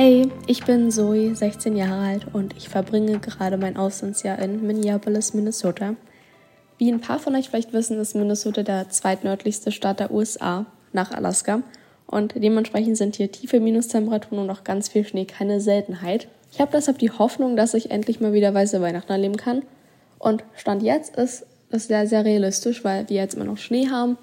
Hey, ich bin Zoe, 16 Jahre alt und ich verbringe gerade mein Auslandsjahr in Minneapolis, Minnesota. Wie ein paar von euch vielleicht wissen, ist Minnesota der zweitnördlichste Staat der USA nach Alaska und dementsprechend sind hier tiefe Minustemperaturen und auch ganz viel Schnee keine Seltenheit. Ich habe deshalb die Hoffnung, dass ich endlich mal wieder weiße Weihnachten erleben kann. Und Stand jetzt ist das sehr, sehr realistisch, weil wir jetzt immer noch Schnee haben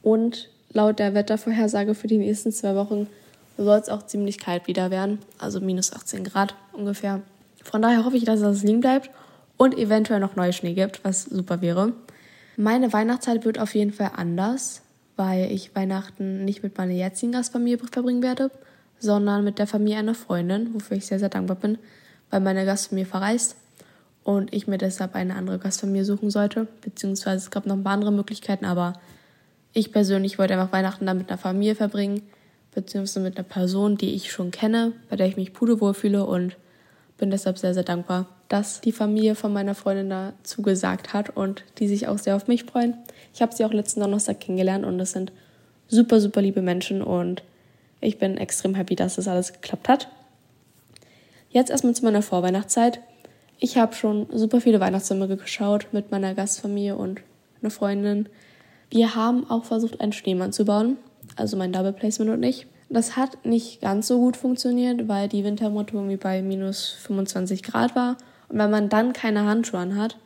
und laut der Wettervorhersage für die nächsten zwei Wochen soll es auch ziemlich kalt wieder werden, also minus 18 Grad ungefähr. Von daher hoffe ich, dass es liegen bleibt und eventuell noch Neuschnee gibt, was super wäre. Meine Weihnachtszeit wird auf jeden Fall anders, weil ich Weihnachten nicht mit meiner jetzigen Gastfamilie verbringen werde, sondern mit der Familie einer Freundin, wofür ich sehr, sehr dankbar bin, weil meine Gastfamilie verreist und ich mir deshalb eine andere Gastfamilie suchen sollte, beziehungsweise es gab noch ein paar andere Möglichkeiten, aber ich persönlich wollte einfach Weihnachten dann mit einer Familie verbringen, beziehungsweise mit einer Person, die ich schon kenne, bei der ich mich pudelwohl fühle und bin deshalb sehr, sehr dankbar, dass die Familie von meiner Freundin da zugesagt hat und die sich auch sehr auf mich freuen. Ich habe sie auch letzten Donnerstag kennengelernt und das sind super, super liebe Menschen und ich bin extrem happy, dass das alles geklappt hat. Jetzt erstmal zu meiner Vorweihnachtszeit. Ich habe schon super viele Weihnachtszimmer geschaut mit meiner Gastfamilie und einer Freundin. Wir haben auch versucht, einen Schneemann zu bauen also mein Double Placement und ich. Das hat nicht ganz so gut funktioniert, weil die Windtemperatur irgendwie bei minus 25 Grad war. Und wenn man dann keine Handschuhe anhat,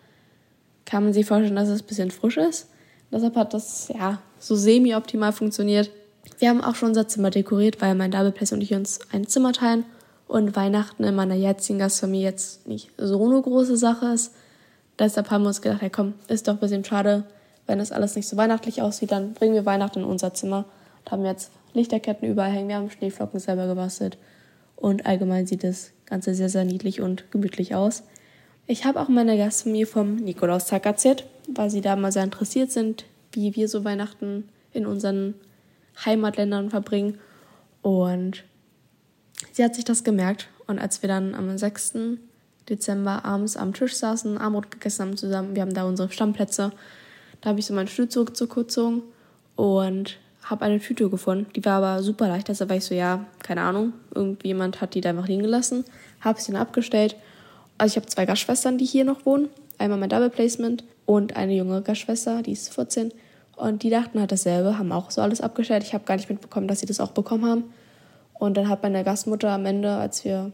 kann man sich vorstellen, dass es ein bisschen frisch ist. Deshalb hat das ja so semi-optimal funktioniert. Wir haben auch schon unser Zimmer dekoriert, weil mein Double Place und ich uns ein Zimmer teilen und Weihnachten in meiner jetzigen Gastfamilie jetzt nicht so eine große Sache ist. Deshalb haben wir uns gedacht, hey komm, ist doch ein bisschen schade, wenn das alles nicht so weihnachtlich aussieht, dann bringen wir Weihnachten in unser Zimmer haben jetzt Lichterketten überall hängen. Wir haben Schneeflocken selber gebastelt. Und allgemein sieht das Ganze sehr, sehr niedlich und gemütlich aus. Ich habe auch meiner Gastfamilie vom Nikolaustag erzählt, weil sie da mal sehr interessiert sind, wie wir so Weihnachten in unseren Heimatländern verbringen. Und sie hat sich das gemerkt. Und als wir dann am 6. Dezember abends am Tisch saßen, Armut gegessen haben zusammen, wir haben da unsere Stammplätze, da habe ich so meinen Stuhl zurückgezogen und habe eine Tüte gefunden. Die war aber super leicht. Deshalb war ich so, ja, keine Ahnung. Irgendjemand hat die da einfach liegen gelassen. Habe sie dann abgestellt. Also ich habe zwei Gastschwestern, die hier noch wohnen. Einmal mein Double Placement und eine junge Gastschwester, die ist 14. Und die dachten halt dasselbe, haben auch so alles abgestellt. Ich habe gar nicht mitbekommen, dass sie das auch bekommen haben. Und dann hat meine Gastmutter am Ende, als wir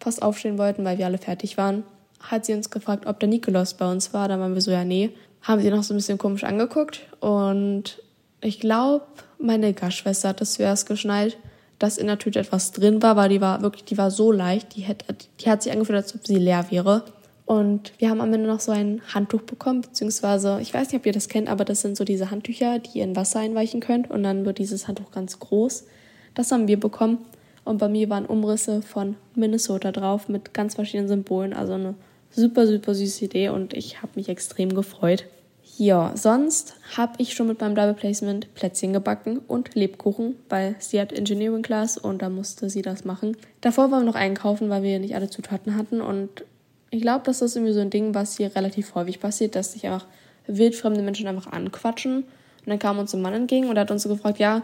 fast aufstehen wollten, weil wir alle fertig waren, hat sie uns gefragt, ob der Nikolaus bei uns war. Dann waren wir so, ja, nee. Haben sie noch so ein bisschen komisch angeguckt. Und ich glaube, meine Gastschwester hat das zuerst geschnallt, dass in der Tüte etwas drin war, weil die war wirklich, die war so leicht, die, hätte, die hat sich angefühlt, als ob sie leer wäre. Und wir haben am Ende noch so ein Handtuch bekommen, beziehungsweise, ich weiß nicht, ob ihr das kennt, aber das sind so diese Handtücher, die ihr in Wasser einweichen könnt und dann wird dieses Handtuch ganz groß. Das haben wir bekommen und bei mir waren Umrisse von Minnesota drauf mit ganz verschiedenen Symbolen, also eine super, super süße Idee und ich habe mich extrem gefreut. Ja, sonst habe ich schon mit meinem Double Placement Plätzchen gebacken und Lebkuchen, weil sie hat Engineering Class und da musste sie das machen. Davor waren wir noch einkaufen, weil wir nicht alle Zutaten hatten und ich glaube, das ist irgendwie so ein Ding, was hier relativ häufig passiert, dass sich einfach wildfremde Menschen einfach anquatschen. Und dann kam uns ein Mann entgegen und hat uns so gefragt, ja,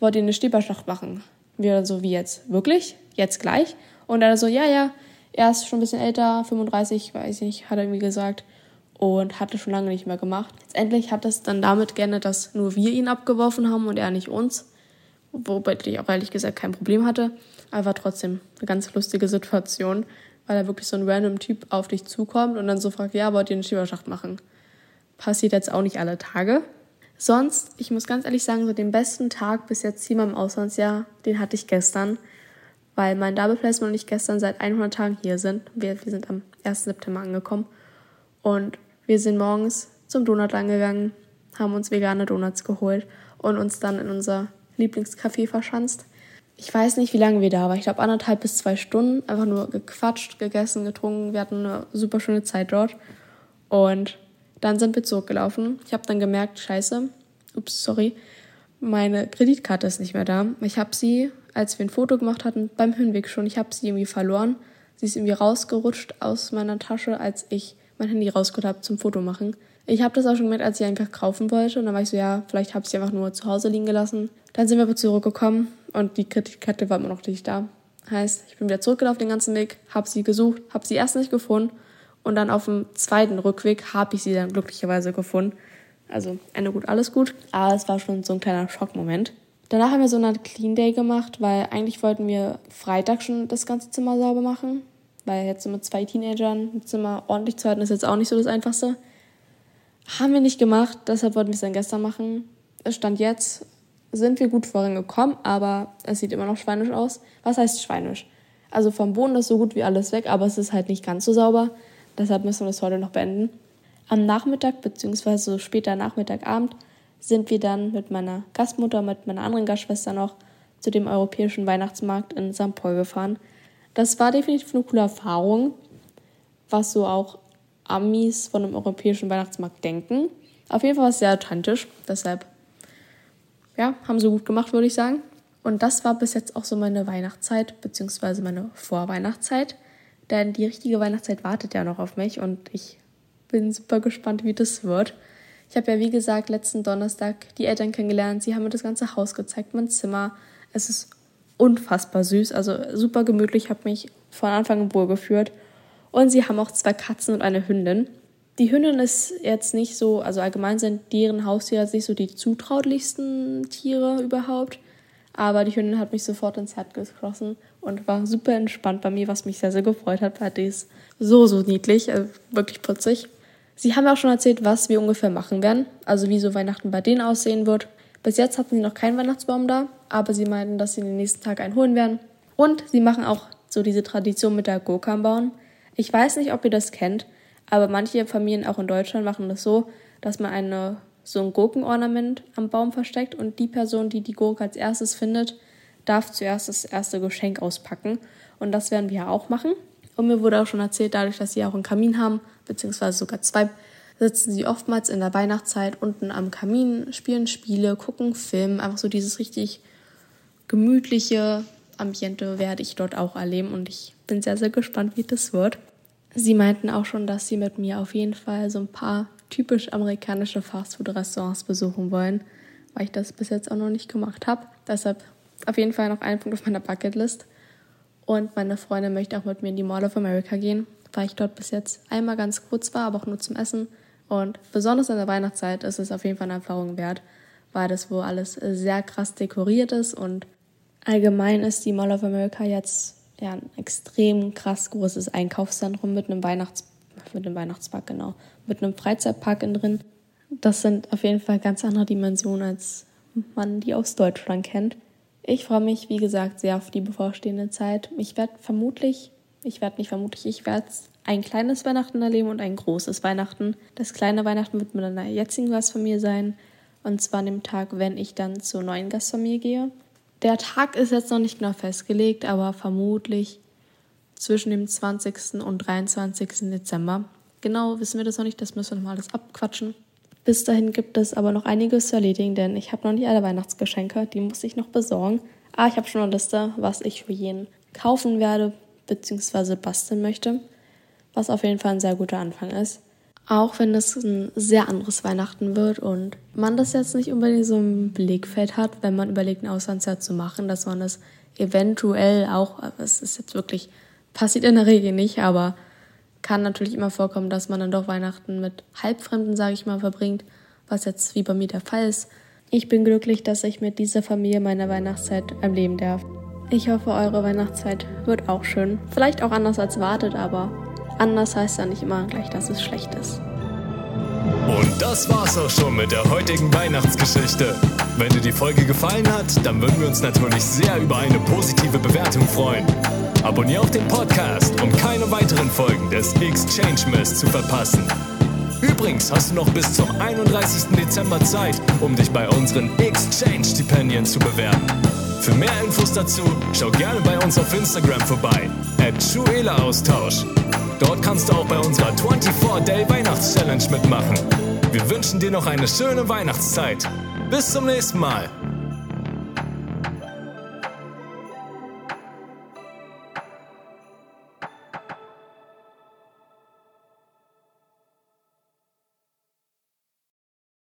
wollt ihr eine Stieberschlacht machen? Wir dann so, wie jetzt? Wirklich? Jetzt gleich? Und er so, ja, ja, er ist schon ein bisschen älter, 35, weiß ich nicht, hat er irgendwie gesagt und hatte schon lange nicht mehr gemacht. Letztendlich hat es dann damit geendet, dass nur wir ihn abgeworfen haben und er nicht uns. Wobei ich auch ehrlich gesagt kein Problem hatte. Aber war trotzdem eine ganz lustige Situation, weil er wirklich so ein random Typ auf dich zukommt und dann so fragt, ja, wollt ihr eine Schieberschacht machen? Passiert jetzt auch nicht alle Tage. Sonst, ich muss ganz ehrlich sagen, so den besten Tag bis jetzt hier im Auslandsjahr, den hatte ich gestern, weil mein Double Placement und ich gestern seit 100 Tagen hier sind. Wir, wir sind am 1. September angekommen und wir sind morgens zum Donutland gegangen, haben uns vegane Donuts geholt und uns dann in unser Lieblingscafé verschanzt. ich weiß nicht, wie lange wir da waren. Ich glaube anderthalb bis zwei Stunden. Einfach nur gequatscht, gegessen, getrunken. Wir hatten eine super schöne Zeit dort. Und dann sind wir zurückgelaufen. Ich habe dann gemerkt, scheiße, ups, sorry, meine Kreditkarte ist nicht mehr da. Ich habe sie, als wir ein Foto gemacht hatten, beim Hinweg schon, ich habe sie irgendwie verloren. Sie ist irgendwie rausgerutscht aus meiner Tasche, als ich mein Handy rausgeholt habe zum Foto machen. Ich habe das auch schon gemerkt, als ich einfach kaufen wollte. Und dann war ich so, ja, vielleicht habe ich sie einfach nur zu Hause liegen gelassen. Dann sind wir aber zurückgekommen und die Kreditkarte war immer noch nicht da. Heißt, ich bin wieder zurückgelaufen den ganzen Weg, habe sie gesucht, habe sie erst nicht gefunden und dann auf dem zweiten Rückweg habe ich sie dann glücklicherweise gefunden. Also Ende gut, alles gut. Aber es war schon so ein kleiner Schockmoment. Danach haben wir so eine Clean Day gemacht, weil eigentlich wollten wir Freitag schon das ganze Zimmer sauber machen. Weil jetzt mit zwei Teenagern ein Zimmer ordentlich zu halten, ist jetzt auch nicht so das Einfachste. Haben wir nicht gemacht, deshalb wollten wir es dann gestern machen. Es stand jetzt, sind wir gut vorangekommen, aber es sieht immer noch schweinisch aus. Was heißt schweinisch? Also vom Boden ist so gut wie alles weg, aber es ist halt nicht ganz so sauber. Deshalb müssen wir das heute noch beenden. Am Nachmittag bzw. später Nachmittagabend sind wir dann mit meiner Gastmutter, mit meiner anderen Gastschwester noch zu dem europäischen Weihnachtsmarkt in St. Paul gefahren. Das war definitiv eine coole Erfahrung, was so auch Amis von einem europäischen Weihnachtsmarkt denken. Auf jeden Fall war es sehr authentisch, deshalb ja, haben sie gut gemacht, würde ich sagen. Und das war bis jetzt auch so meine Weihnachtszeit, beziehungsweise meine Vorweihnachtszeit. Denn die richtige Weihnachtszeit wartet ja noch auf mich und ich bin super gespannt, wie das wird. Ich habe ja, wie gesagt, letzten Donnerstag die Eltern kennengelernt. Sie haben mir das ganze Haus gezeigt, mein Zimmer. Es ist unfassbar süß, also super gemütlich. Ich habe mich von Anfang an wohl geführt. Und sie haben auch zwei Katzen und eine Hündin. Die Hündin ist jetzt nicht so, also allgemein sind deren Haustiere nicht so die zutraulichsten Tiere überhaupt. Aber die Hündin hat mich sofort ins Herz geschlossen und war super entspannt bei mir, was mich sehr, sehr gefreut hat, weil die ist so, so niedlich, also wirklich putzig. Sie haben auch schon erzählt, was wir ungefähr machen werden, also wie so Weihnachten bei denen aussehen wird. Bis jetzt hatten sie noch keinen Weihnachtsbaum da, aber sie meinten, dass sie den nächsten Tag einen holen werden. Und sie machen auch so diese Tradition mit der Gurke am Bauen. Ich weiß nicht, ob ihr das kennt, aber manche Familien auch in Deutschland machen das so, dass man eine, so ein Gurkenornament am Baum versteckt und die Person, die die Gurke als erstes findet, darf zuerst das erste Geschenk auspacken. Und das werden wir auch machen. Und mir wurde auch schon erzählt, dadurch, dass sie auch einen Kamin haben, beziehungsweise sogar zwei, sitzen sie oftmals in der Weihnachtszeit unten am Kamin, spielen Spiele, gucken Film. Einfach so dieses richtig gemütliche Ambiente werde ich dort auch erleben und ich bin sehr, sehr gespannt, wie das wird. Sie meinten auch schon, dass sie mit mir auf jeden Fall so ein paar typisch amerikanische Fastfood-Restaurants besuchen wollen, weil ich das bis jetzt auch noch nicht gemacht habe. Deshalb auf jeden Fall noch ein Punkt auf meiner Bucketlist. Und meine Freundin möchte auch mit mir in die Mall of America gehen, weil ich dort bis jetzt einmal ganz kurz war, aber auch nur zum Essen. Und besonders in der Weihnachtszeit ist es auf jeden Fall eine Erfahrung wert, weil das wohl alles sehr krass dekoriert ist und allgemein ist die Mall of America jetzt ja ein extrem krass großes Einkaufszentrum mit einem Weihnachts mit einem Weihnachtspark genau, mit einem Freizeitpark innen drin. Das sind auf jeden Fall ganz andere Dimensionen, als man die aus Deutschland kennt. Ich freue mich, wie gesagt, sehr auf die bevorstehende Zeit. Ich werde vermutlich, ich werde nicht vermutlich, ich werde ein kleines Weihnachten erleben und ein großes Weihnachten. Das kleine Weihnachten wird mit einer jetzigen Gastfamilie sein. Und zwar an dem Tag, wenn ich dann zur neuen Gastfamilie gehe. Der Tag ist jetzt noch nicht genau festgelegt, aber vermutlich zwischen dem 20. und 23. Dezember. Genau wissen wir das noch nicht, das müssen wir noch mal alles abquatschen. Bis dahin gibt es aber noch einiges zu erledigen, denn ich habe noch nicht alle Weihnachtsgeschenke, die muss ich noch besorgen. Ah, ich habe schon eine Liste, was ich für jeden kaufen werde bzw. basteln möchte, was auf jeden Fall ein sehr guter Anfang ist. Auch wenn es ein sehr anderes Weihnachten wird und man das jetzt nicht unbedingt so im Blickfeld hat, wenn man überlegt, ein Auslandsjahr zu machen, dass man das eventuell auch, es ist jetzt wirklich, passiert in der Regel nicht, aber kann natürlich immer vorkommen, dass man dann doch Weihnachten mit Halbfremden, sage ich mal, verbringt, was jetzt wie bei mir der Fall ist. Ich bin glücklich, dass ich mit dieser Familie meine Weihnachtszeit erleben darf. Ich hoffe, eure Weihnachtszeit wird auch schön. Vielleicht auch anders als wartet, aber anders heißt ja nicht immer gleich, dass es schlecht ist. Und das war's auch schon mit der heutigen Weihnachtsgeschichte. Wenn dir die Folge gefallen hat, dann würden wir uns natürlich sehr über eine positive Bewertung freuen. Abonnier auch den Podcast, um keine weiteren Folgen des Exchange Mess zu verpassen. Übrigens hast du noch bis zum 31. Dezember Zeit, um dich bei unseren Exchange-Stipendien zu bewerben. Für mehr Infos dazu schau gerne bei uns auf Instagram vorbei, at Austausch. Dort kannst du auch bei unserer 24-Day Weihnachts-Challenge mitmachen. Wir wünschen dir noch eine schöne Weihnachtszeit. Bis zum nächsten Mal.